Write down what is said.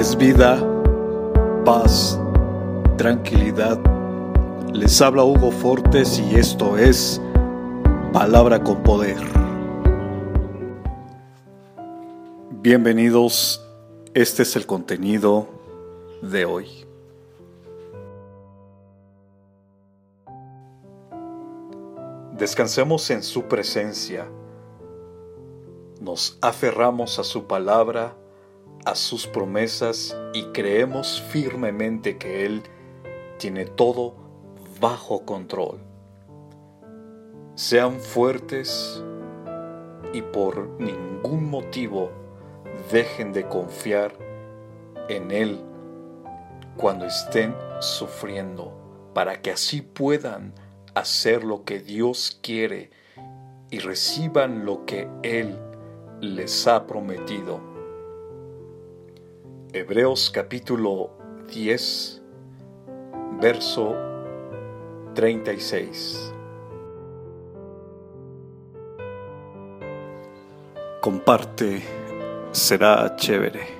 es vida, paz, tranquilidad. Les habla Hugo Fortes y esto es Palabra con Poder. Bienvenidos, este es el contenido de hoy. Descansemos en su presencia, nos aferramos a su palabra, a sus promesas y creemos firmemente que Él tiene todo bajo control. Sean fuertes y por ningún motivo dejen de confiar en Él cuando estén sufriendo, para que así puedan hacer lo que Dios quiere y reciban lo que Él les ha prometido. Hebreos capítulo 10, verso 36. Comparte, será chévere.